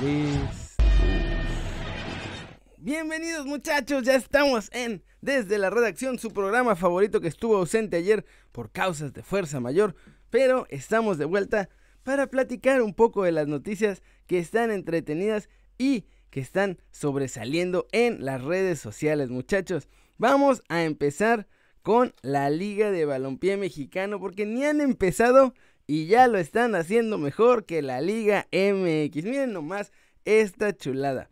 3. Bienvenidos muchachos, ya estamos en Desde la Redacción, su programa favorito que estuvo ausente ayer por causas de fuerza mayor, pero estamos de vuelta para platicar un poco de las noticias que están entretenidas y que están sobresaliendo en las redes sociales muchachos. Vamos a empezar con la Liga de Balompié Mexicano porque ni han empezado y ya lo están haciendo mejor que la Liga MX. Miren nomás esta chulada.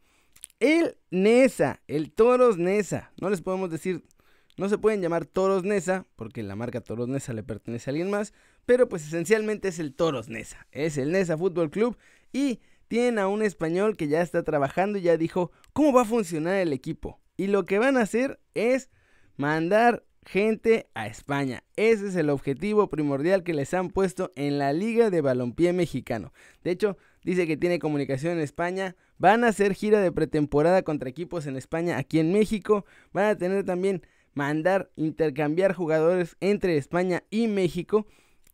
El Nesa, el Toros Nesa, no les podemos decir, no se pueden llamar Toros Nesa porque la marca Toros Nesa le pertenece a alguien más, pero pues esencialmente es el Toros Nesa, es el Nesa Fútbol Club y tienen a un español que ya está trabajando y ya dijo cómo va a funcionar el equipo. Y lo que van a hacer es mandar gente a España. Ese es el objetivo primordial que les han puesto en la Liga de Balompié Mexicano. De hecho, dice que tiene comunicación en España. Van a hacer gira de pretemporada contra equipos en España aquí en México. Van a tener también mandar intercambiar jugadores entre España y México.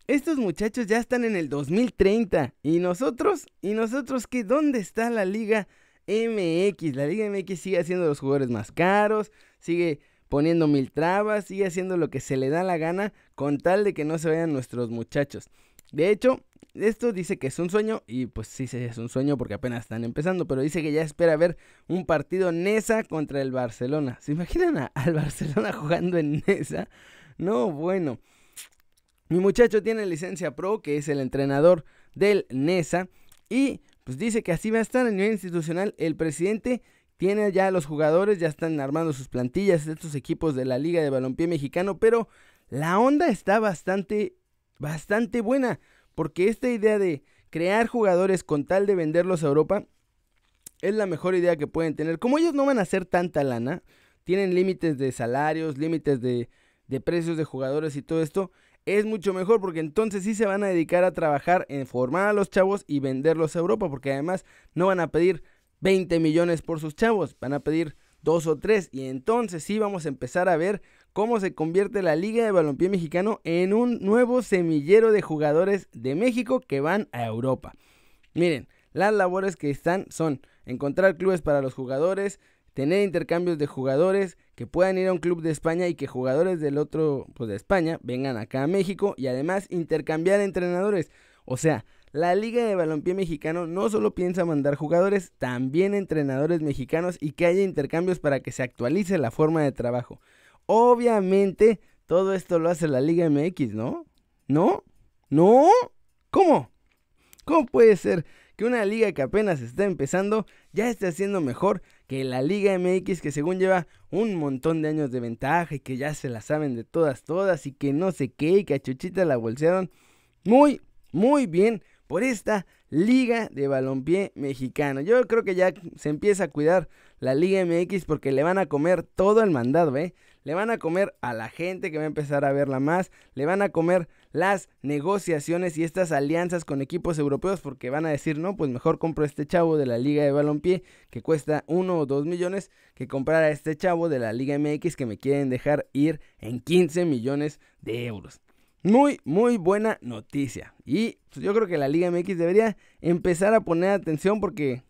Estos muchachos ya están en el 2030 y nosotros, y nosotros que dónde está la Liga MX? La Liga MX sigue haciendo los jugadores más caros, sigue poniendo mil trabas, sigue haciendo lo que se le da la gana con tal de que no se vayan nuestros muchachos. De hecho, esto dice que es un sueño y pues sí, es un sueño porque apenas están empezando, pero dice que ya espera ver un partido Nesa contra el Barcelona. ¿Se imaginan al Barcelona jugando en Nesa? No, bueno. Mi muchacho tiene licencia pro, que es el entrenador del Nesa, y pues dice que así va a estar a nivel institucional. El presidente tiene ya los jugadores, ya están armando sus plantillas, estos equipos de la Liga de Balompié Mexicano, pero la onda está bastante, bastante buena, porque esta idea de crear jugadores con tal de venderlos a Europa es la mejor idea que pueden tener. Como ellos no van a hacer tanta lana, tienen límites de salarios, límites de, de precios de jugadores y todo esto, es mucho mejor porque entonces sí se van a dedicar a trabajar en formar a los chavos y venderlos a Europa, porque además no van a pedir 20 millones por sus chavos, van a pedir dos o tres y entonces sí vamos a empezar a ver cómo se convierte la Liga de Balompié Mexicano en un nuevo semillero de jugadores de México que van a Europa. Miren, las labores que están son encontrar clubes para los jugadores, tener intercambios de jugadores que puedan ir a un club de España y que jugadores del otro, pues de España, vengan acá a México y además intercambiar entrenadores. O sea, la Liga de Balompié Mexicano no solo piensa mandar jugadores, también entrenadores mexicanos y que haya intercambios para que se actualice la forma de trabajo. Obviamente, todo esto lo hace la Liga MX, ¿no? ¿No? ¿No? ¿Cómo? ¿Cómo puede ser que una liga que apenas está empezando ya esté haciendo mejor que la Liga MX que según lleva un montón de años de ventaja y que ya se la saben de todas, todas y que no sé qué y que a Chuchita la bolsearon? Muy, muy bien por esta Liga de Balompié Mexicano. Yo creo que ya se empieza a cuidar la Liga MX porque le van a comer todo el mandado, ¿eh? Le van a comer a la gente que va a empezar a verla más, le van a comer las negociaciones y estas alianzas con equipos europeos porque van a decir, no, pues mejor compro este chavo de la Liga de Balompié que cuesta uno o dos millones que comprar a este chavo de la Liga MX que me quieren dejar ir en 15 millones de euros. Muy, muy buena noticia. Y pues, yo creo que la Liga MX debería empezar a poner atención porque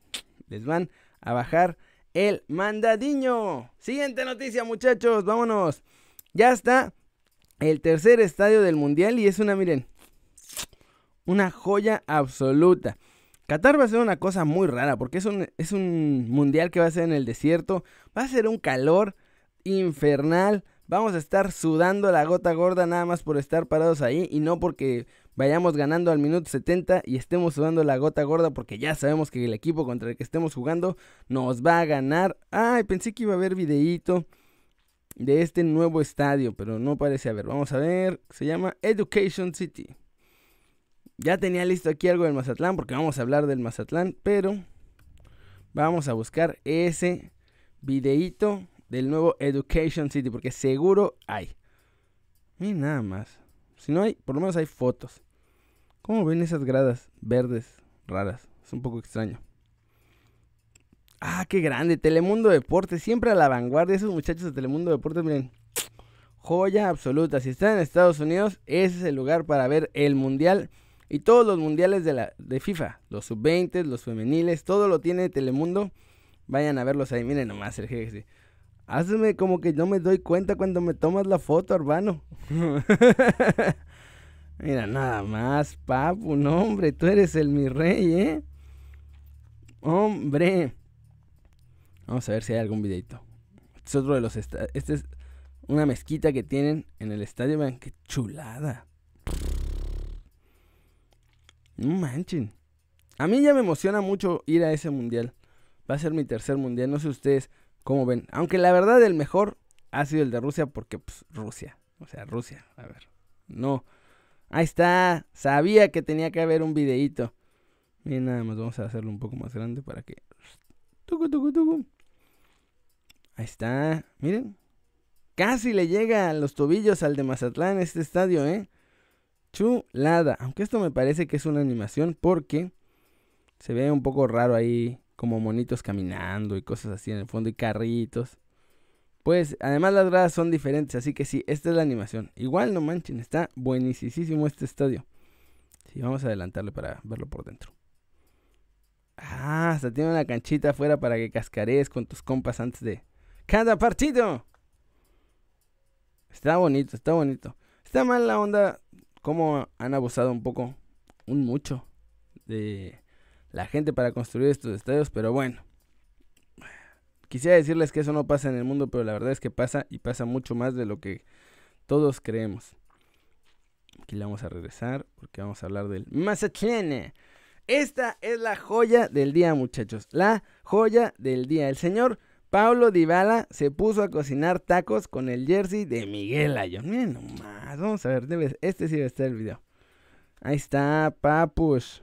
les van a bajar el mandadiño. Siguiente noticia, muchachos, vámonos. Ya está el tercer estadio del mundial y es una, miren, una joya absoluta. Qatar va a ser una cosa muy rara porque es un, es un mundial que va a ser en el desierto. Va a ser un calor infernal. Vamos a estar sudando la gota gorda nada más por estar parados ahí y no porque vayamos ganando al minuto 70 y estemos sudando la gota gorda porque ya sabemos que el equipo contra el que estemos jugando nos va a ganar. Ay, pensé que iba a haber videíto de este nuevo estadio, pero no parece haber. Vamos a ver, se llama Education City. Ya tenía listo aquí algo del Mazatlán porque vamos a hablar del Mazatlán, pero vamos a buscar ese videíto del nuevo Education City, porque seguro hay. Y nada más. Si no hay, por lo menos hay fotos. ¿Cómo ven esas gradas verdes raras? Es un poco extraño. Ah, qué grande. Telemundo Deportes, siempre a la vanguardia. Esos muchachos de Telemundo Deportes, miren. Joya absoluta. Si están en Estados Unidos, ese es el lugar para ver el Mundial y todos los mundiales de, la, de FIFA, los sub-20, los femeniles, todo lo tiene Telemundo. Vayan a verlos ahí, miren nomás el. Hazme como que no me doy cuenta cuando me tomas la foto, hermano. Mira, nada más, papu, no, hombre, tú eres el mi rey, ¿eh? Hombre. Vamos a ver si hay algún videito. Este es otro de los... Este es una mezquita que tienen en el estadio. Vean qué chulada. No manchen. A mí ya me emociona mucho ir a ese mundial. Va a ser mi tercer mundial. No sé ustedes cómo ven. Aunque la verdad el mejor ha sido el de Rusia porque pues Rusia. O sea, Rusia. A ver. No. Ahí está. Sabía que tenía que haber un videíto. Miren, nada más vamos a hacerlo un poco más grande para que... Ahí está. Miren. Casi le llega a los tobillos al de Mazatlán este estadio, ¿eh? Chulada. Aunque esto me parece que es una animación porque se ve un poco raro ahí, como monitos caminando y cosas así en el fondo y carritos. Pues además las gradas son diferentes, así que sí, esta es la animación. Igual no manchen, está buenísimo este estadio. Sí, vamos a adelantarle para verlo por dentro. Ah, hasta tiene una canchita afuera para que cascarees con tus compas antes de cada partido. Está bonito, está bonito. Está mal la onda como han abusado un poco, un mucho, de la gente para construir estos estadios, pero bueno. Quisiera decirles que eso no pasa en el mundo, pero la verdad es que pasa y pasa mucho más de lo que todos creemos. Aquí le vamos a regresar porque vamos a hablar del Mazatlán. Esta es la joya del día, muchachos. La joya del día. El señor Pablo Dybala se puso a cocinar tacos con el jersey de Miguel Ayón. Miren nomás, vamos a ver, este sí va a estar el video. Ahí está, papus.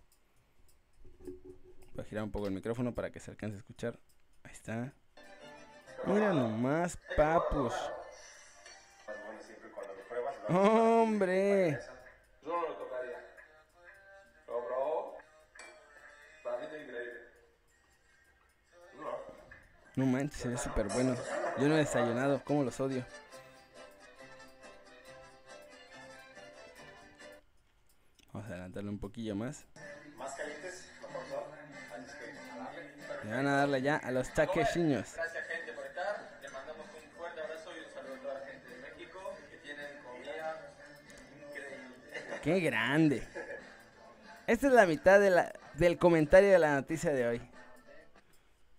Voy a girar un poco el micrófono para que se alcance a escuchar. Ahí está. Mira nomás, papus. ¡Hombre! No manches, se ve súper bueno. Yo no he desayunado, ¿cómo los odio? Vamos a adelantarle un poquillo. Más Le van a darle ya a los taquechiños. Gracias gente por estar. Le mandamos un fuerte abrazo y un saludo a toda la gente de México que tienen comida increíble. Qué grande. Esta es la mitad de la, del comentario de la noticia de hoy.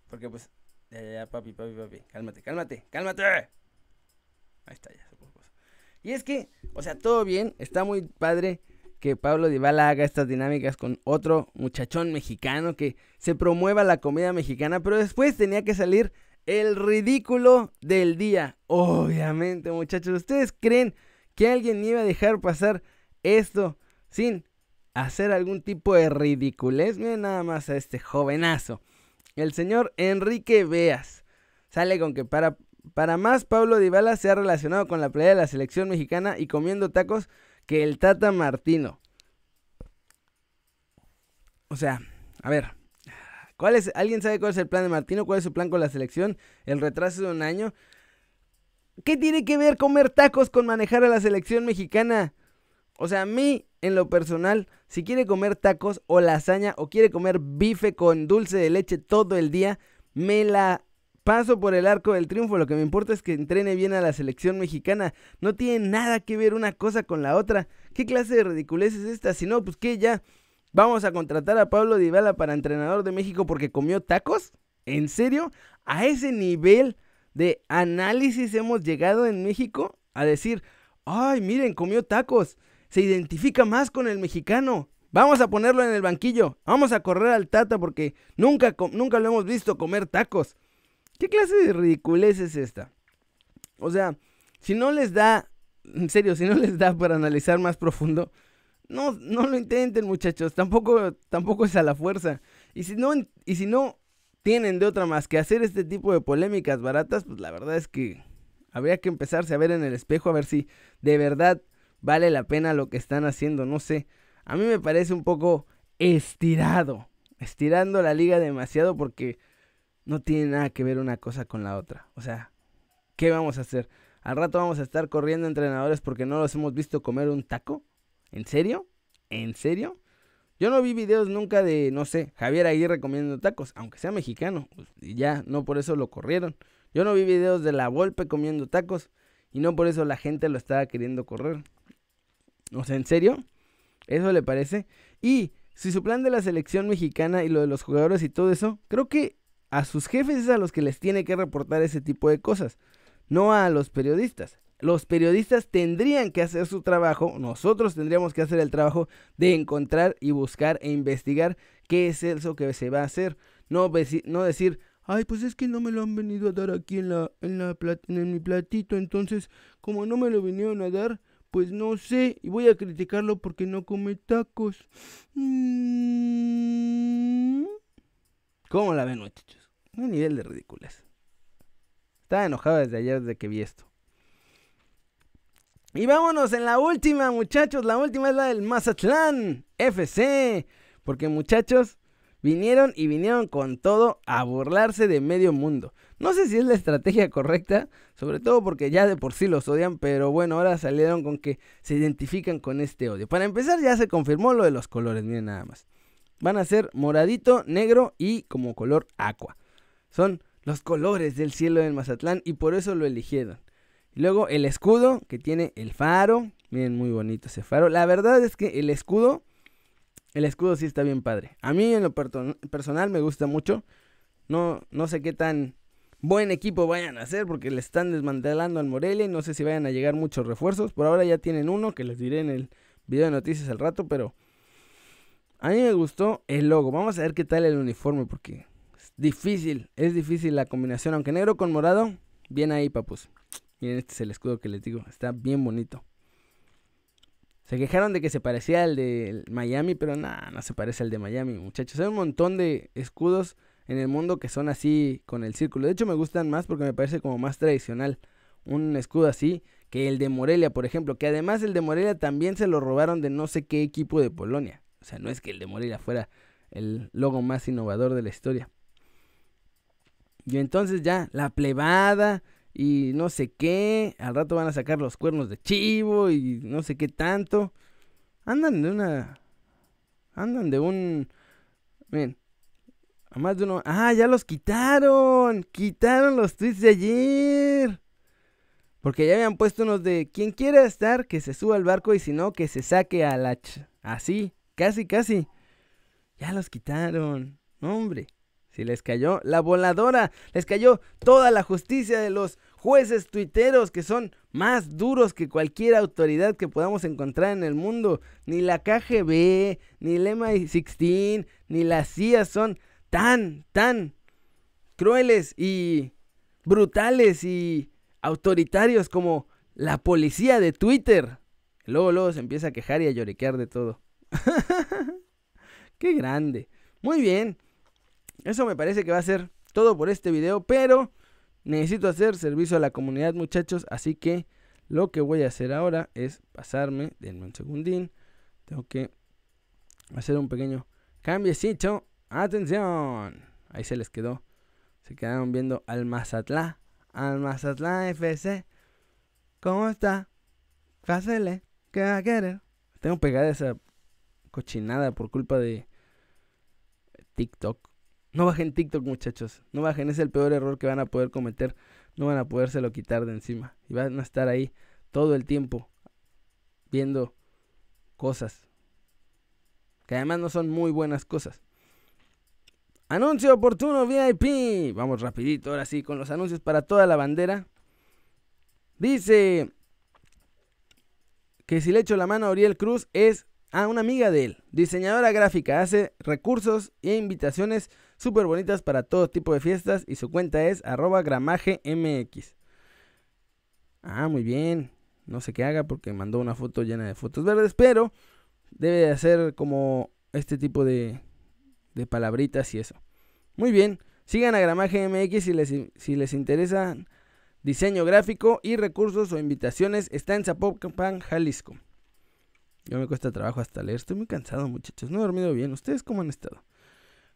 Porque pues ya, ya, ya, papi, papi, papi. Cálmate, cálmate, cálmate. Ahí está, ya se puso. Y es que, o sea, todo bien. Está muy padre que Pablo Dybala haga estas dinámicas con otro muchachón mexicano que se promueva la comida mexicana, pero después tenía que salir el ridículo del día. Obviamente, muchachos, ¿ustedes creen que alguien iba a dejar pasar esto sin hacer algún tipo de ridiculez? Miren nada más a este jovenazo el señor Enrique Beas sale con que para, para más Pablo Dybala se ha relacionado con la playa de la selección mexicana y comiendo tacos que el Tata Martino. O sea, a ver, ¿cuál es, ¿alguien sabe cuál es el plan de Martino? ¿Cuál es su plan con la selección? El retraso de un año. ¿Qué tiene que ver comer tacos con manejar a la selección mexicana? O sea, a mí, en lo personal, si quiere comer tacos o lasaña o quiere comer bife con dulce de leche todo el día, me la paso por el arco del triunfo. Lo que me importa es que entrene bien a la selección mexicana. No tiene nada que ver una cosa con la otra. ¿Qué clase de ridiculez es esta? Si no, pues que ya vamos a contratar a Pablo Dybala para entrenador de México porque comió tacos. ¿En serio? ¿A ese nivel de análisis hemos llegado en México? A decir, ay, miren, comió tacos se identifica más con el mexicano. Vamos a ponerlo en el banquillo. Vamos a correr al Tata porque nunca, nunca lo hemos visto comer tacos. ¿Qué clase de ridiculez es esta? O sea, si no les da, en serio, si no les da para analizar más profundo, no, no lo intenten, muchachos. Tampoco, tampoco es a la fuerza. Y si no, y si no tienen de otra más que hacer este tipo de polémicas baratas, pues la verdad es que habría que empezarse a ver en el espejo a ver si de verdad vale la pena lo que están haciendo. No sé. A mí me parece un poco estirado. Estirando la liga demasiado porque no tiene nada que ver una cosa con la otra. O sea, ¿qué vamos a hacer? Al rato vamos a estar corriendo entrenadores porque no los hemos visto comer un taco. ¿En serio? ¿En serio? Yo no vi videos nunca de, no sé, Javier Aguirre comiendo tacos, aunque sea mexicano. Pues, y ya, no por eso lo corrieron. Yo no vi videos de la Volpe comiendo tacos y no por eso la gente lo estaba queriendo correr. O sea, ¿en serio? ¿Eso le parece? Y si su plan de la selección mexicana y lo de los jugadores y todo eso, creo que a sus jefes es a los que les tiene que reportar ese tipo de cosas, no a los periodistas los periodistas tendrían que hacer su trabajo, nosotros tendríamos que hacer el trabajo de encontrar y buscar e investigar qué es eso que se va a hacer. No, no decir, ay, pues es que no me lo han venido a dar aquí en, la, en, en mi platito, entonces como no me lo vinieron a dar, pues no sé, y voy a criticarlo porque no come tacos. Mm. ¿Cómo la ven, muchachos? Un nivel de ridículas. Estaba enojado desde ayer desde que vi esto. Y vámonos en la última, muchachos. La última es la del Mazatlán FC. Porque muchachos, vinieron y vinieron con todo a burlarse de medio mundo. No sé si es la estrategia correcta, sobre todo porque ya de por sí los odian, pero bueno, ahora salieron con que se identifican con este odio. Para empezar ya se confirmó lo de los colores, miren nada más. Van a ser moradito, negro y como color aqua. Son los colores del cielo del Mazatlán y por eso lo eligieron. Luego el escudo que tiene el faro. Miren, muy bonito ese faro. La verdad es que el escudo, el escudo sí está bien padre. A mí en lo personal me gusta mucho. No, no sé qué tan buen equipo vayan a hacer porque le están desmantelando al Morelia y no sé si vayan a llegar muchos refuerzos. Por ahora ya tienen uno que les diré en el video de noticias al rato, pero a mí me gustó el logo. Vamos a ver qué tal el uniforme porque difícil, es difícil la combinación, aunque negro con morado, bien ahí, papus. Miren, este es el escudo que les digo. Está bien bonito. Se quejaron de que se parecía al de Miami, pero nada, no se parece al de Miami, muchachos. Hay un montón de escudos en el mundo que son así con el círculo. De hecho, me gustan más porque me parece como más tradicional un escudo así que el de Morelia, por ejemplo. Que además el de Morelia también se lo robaron de no sé qué equipo de Polonia. O sea, no es que el de Morelia fuera el logo más innovador de la historia. Y entonces ya, la plebada, y no sé qué. Al rato van a sacar los cuernos de chivo y no sé qué tanto. Andan de una. Andan de un. Miren. A más de uno. Ah, ya los quitaron. Quitaron los tweets de ayer. Porque ya habían puesto unos de quien quiera estar, que se suba al barco y si no, que se saque a la... Así, casi, casi. Ya los quitaron. hombre. Si les cayó la voladora, les cayó toda la justicia de los jueces tuiteros que son más duros que cualquier autoridad que podamos encontrar en el mundo. Ni la KGB, ni el MI16, ni la CIA son tan, tan crueles y brutales y autoritarios como la policía de Twitter. Luego, luego se empieza a quejar y a lloriquear de todo. ¡Qué grande! Muy bien. Eso me parece que va a ser todo por este video, pero necesito hacer servicio a la comunidad muchachos, así que lo que voy a hacer ahora es pasarme, denme un segundín, tengo que hacer un pequeño cambiecito, atención, ahí se les quedó, se quedaron viendo al Mazatlán, al Mazatlán FC, ¿cómo está? Pásele, ¿qué va a querer? Tengo pegada esa cochinada por culpa de TikTok. No bajen TikTok, muchachos. No bajen, es el peor error que van a poder cometer. No van a podérselo quitar de encima. Y van a estar ahí todo el tiempo viendo cosas. Que además no son muy buenas cosas. Anuncio oportuno VIP. Vamos rapidito, ahora sí, con los anuncios para toda la bandera. Dice que si le echo la mano a Oriel Cruz es a una amiga de él, diseñadora gráfica, hace recursos e invitaciones súper bonitas para todo tipo de fiestas y su cuenta es arroba gramajemx. Ah, muy bien. No sé qué haga porque mandó una foto llena de fotos verdes, pero debe de hacer como este tipo de, de palabritas y eso. Muy bien, sigan a Gramaje MX si les, si les interesa diseño gráfico y recursos o invitaciones. Está en Zapopan, Jalisco. Yo me cuesta trabajo hasta leer. Estoy muy cansado, muchachos. No he dormido bien. ¿Ustedes cómo han estado?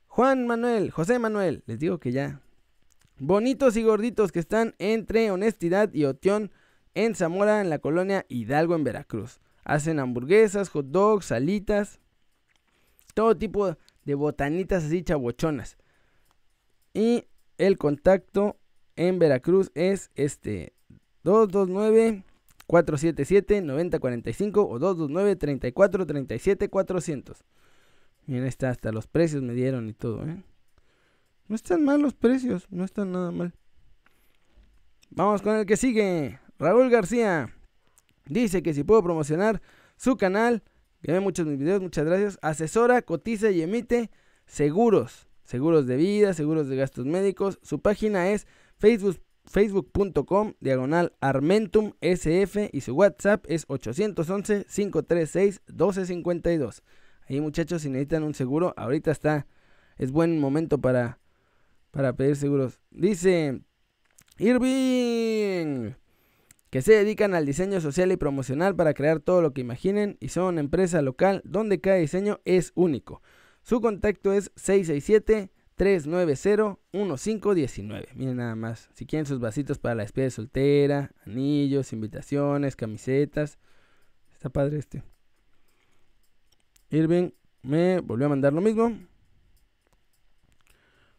Juan Manuel, José Manuel. Les digo que ya. Bonitos y gorditos que están entre Honestidad y Otión en Zamora, en la colonia Hidalgo, en Veracruz. Hacen hamburguesas, hot dogs, salitas. Todo tipo de botanitas así chabochonas. Y el contacto en Veracruz es este 229 477 9045 o 229 3437 400. Miren, está hasta los precios me dieron y todo, ¿eh? No están mal los precios, no están nada mal. Vamos con el que sigue. Raúl García dice que si puedo promocionar su canal, que ve muchos mis videos, muchas gracias. Asesora, cotiza y emite seguros, seguros de vida, seguros de gastos médicos. Su página es Facebook facebook.com diagonal Armentum SF y su WhatsApp es 811 536 1252. Ahí muchachos, si necesitan un seguro, ahorita está, es buen momento para, para pedir seguros. Dice Irving, que se dedican al diseño social y promocional para crear todo lo que imaginen y son una empresa local donde cada diseño es único. Su contacto es 667 390 1519. Miren nada más. Si quieren sus vasitos para la despedida soltera, anillos, invitaciones, camisetas. Está padre este. Irving me volvió a mandar lo mismo.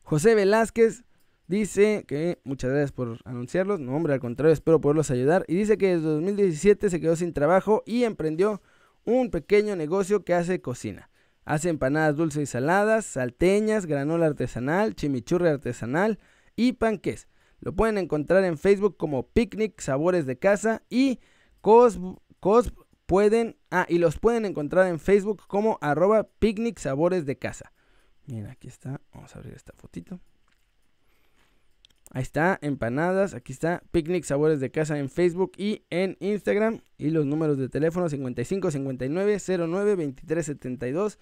José Velázquez dice que muchas gracias por anunciarlos. No, hombre, al contrario, espero poderlos ayudar. Y dice que desde 2017 se quedó sin trabajo y emprendió un pequeño negocio que hace cocina. Hace empanadas dulces y saladas, salteñas, granola artesanal, chimichurri artesanal y panques. Lo pueden encontrar en Facebook como Picnic Sabores de Casa y Cos, Cos pueden, ah, y los pueden encontrar en Facebook como arroba picnic sabores de casa. Miren, aquí está, vamos a abrir esta fotito. Ahí está, empanadas, aquí está, picnic sabores de casa en Facebook y en Instagram. Y los números de teléfono 55 59 09 23 72.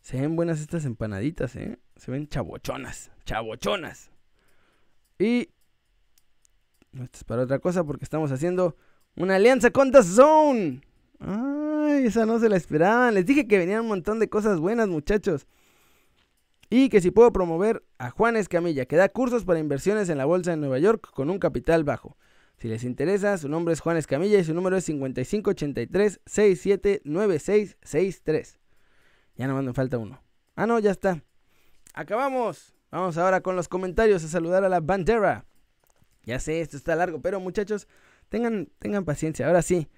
Se ven buenas estas empanaditas, ¿eh? Se ven chabochonas, chabochonas. Y no esto es para otra cosa porque estamos haciendo una alianza con The Zone. Ay, esa no se la esperaban. Les dije que venían un montón de cosas buenas, muchachos. Y que si puedo promover a Juan Escamilla, que da cursos para inversiones en la bolsa de Nueva York con un capital bajo. Si les interesa, su nombre es Juan Escamilla y su número es 5583-679663. Ya no me falta uno. Ah, no, ya está. Acabamos. Vamos ahora con los comentarios a saludar a la bandera. Ya sé, esto está largo, pero muchachos, tengan, tengan paciencia. Ahora sí,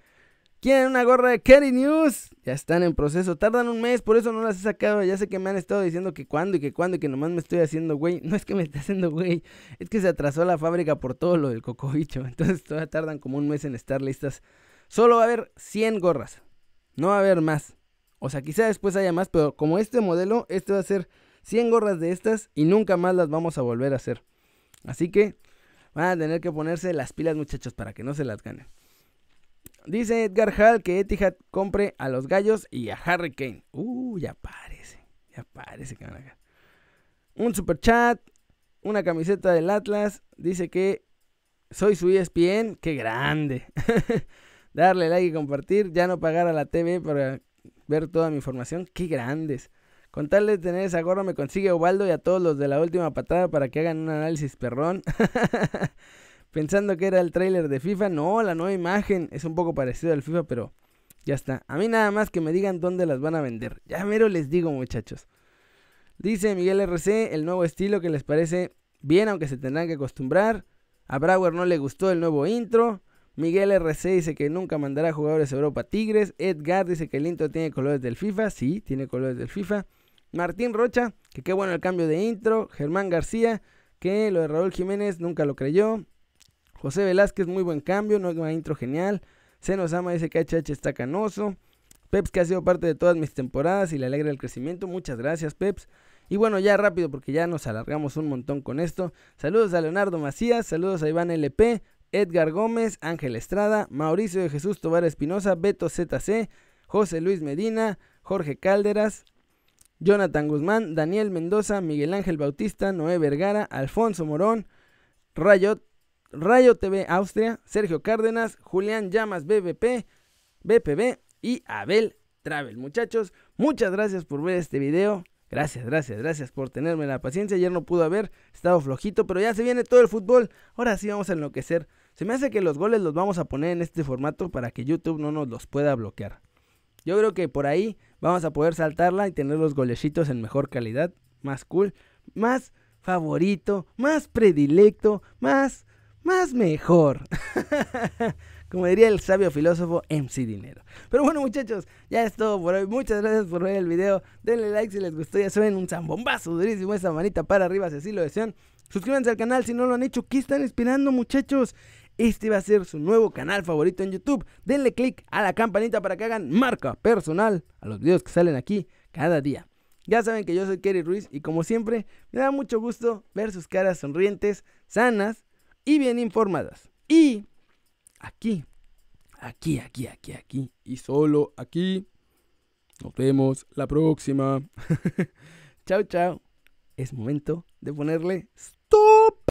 ¿Quieren una gorra de Kerry News? Ya están en proceso. Tardan un mes, por eso no las he sacado. Ya sé que me han estado diciendo que cuándo y que cuándo y que nomás me estoy haciendo güey. No es que me esté haciendo güey. Es que se atrasó la fábrica por todo lo del cocobicho. Entonces todavía tardan como un mes en estar listas. Solo va a haber 100 gorras. No va a haber más. O sea, quizá después haya más, pero como este modelo, este va a ser 100 gorras de estas y nunca más las vamos a volver a hacer. Así que van a tener que ponerse las pilas muchachos para que no se las ganen. Dice Edgar Hall que Etihad compre a los gallos y a Harry Kane. Uh, ya parece. Ya parece que van a Un super chat. Una camiseta del Atlas. Dice que soy su ESPN. Qué grande. Darle like y compartir. Ya no pagar a la TV para ver toda mi información. Qué grandes. Con tal de tener esa gorra me consigue Ovaldo y a todos los de la última patada para que hagan un análisis perrón. pensando que era el tráiler de FIFA. No, la nueva imagen es un poco parecido al FIFA, pero ya está. A mí nada más que me digan dónde las van a vender. Ya mero les digo, muchachos. Dice Miguel RC, el nuevo estilo que les parece bien, aunque se tendrán que acostumbrar. A Brauer no le gustó el nuevo intro. Miguel RC dice que nunca mandará jugadores a Europa Tigres. Edgar dice que el intro tiene colores del FIFA. Sí, tiene colores del FIFA. Martín Rocha, que qué bueno el cambio de intro. Germán García, que lo de Raúl Jiménez nunca lo creyó. José Velázquez, muy buen cambio, nueva intro genial. Senosama dice que HH está canoso. Peps, que ha sido parte de todas mis temporadas y le alegra el crecimiento. Muchas gracias, Peps. Y bueno, ya rápido porque ya nos alargamos un montón con esto. Saludos a Leonardo Macías, saludos a Iván LP, Edgar Gómez, Ángel Estrada, Mauricio de Jesús Tobar Espinosa, Beto ZC, José Luis Medina, Jorge Cálderas, Jonathan Guzmán, Daniel Mendoza, Miguel Ángel Bautista, Noé Vergara, Alfonso Morón, Rayo, Rayo TV Austria, Sergio Cárdenas, Julián Llamas BBP, BPB y Abel Travel. Muchachos, muchas gracias por ver este video. Gracias, gracias, gracias por tenerme la paciencia. Ayer no pudo haber estado flojito, pero ya se viene todo el fútbol. Ahora sí vamos a enloquecer. Se me hace que los goles los vamos a poner en este formato para que YouTube no nos los pueda bloquear. Yo creo que por ahí vamos a poder saltarla y tener los golecitos en mejor calidad, más cool, más favorito, más predilecto, más, más mejor. Como diría el sabio filósofo MC Dinero. Pero bueno muchachos, ya es todo por hoy. Muchas gracias por ver el video. Denle like si les gustó. Ya suben un zambombazo durísimo. Esa manita para arriba si así lo desean. Suscríbanse al canal si no lo han hecho. ¿Qué están esperando muchachos? Este va a ser su nuevo canal favorito en YouTube. Denle click a la campanita para que hagan marca personal a los videos que salen aquí cada día. Ya saben que yo soy Kerry Ruiz y como siempre me da mucho gusto ver sus caras sonrientes, sanas y bien informadas. Y aquí, aquí, aquí, aquí, aquí y solo aquí. Nos vemos la próxima. chao, chao. Es momento de ponerle stop.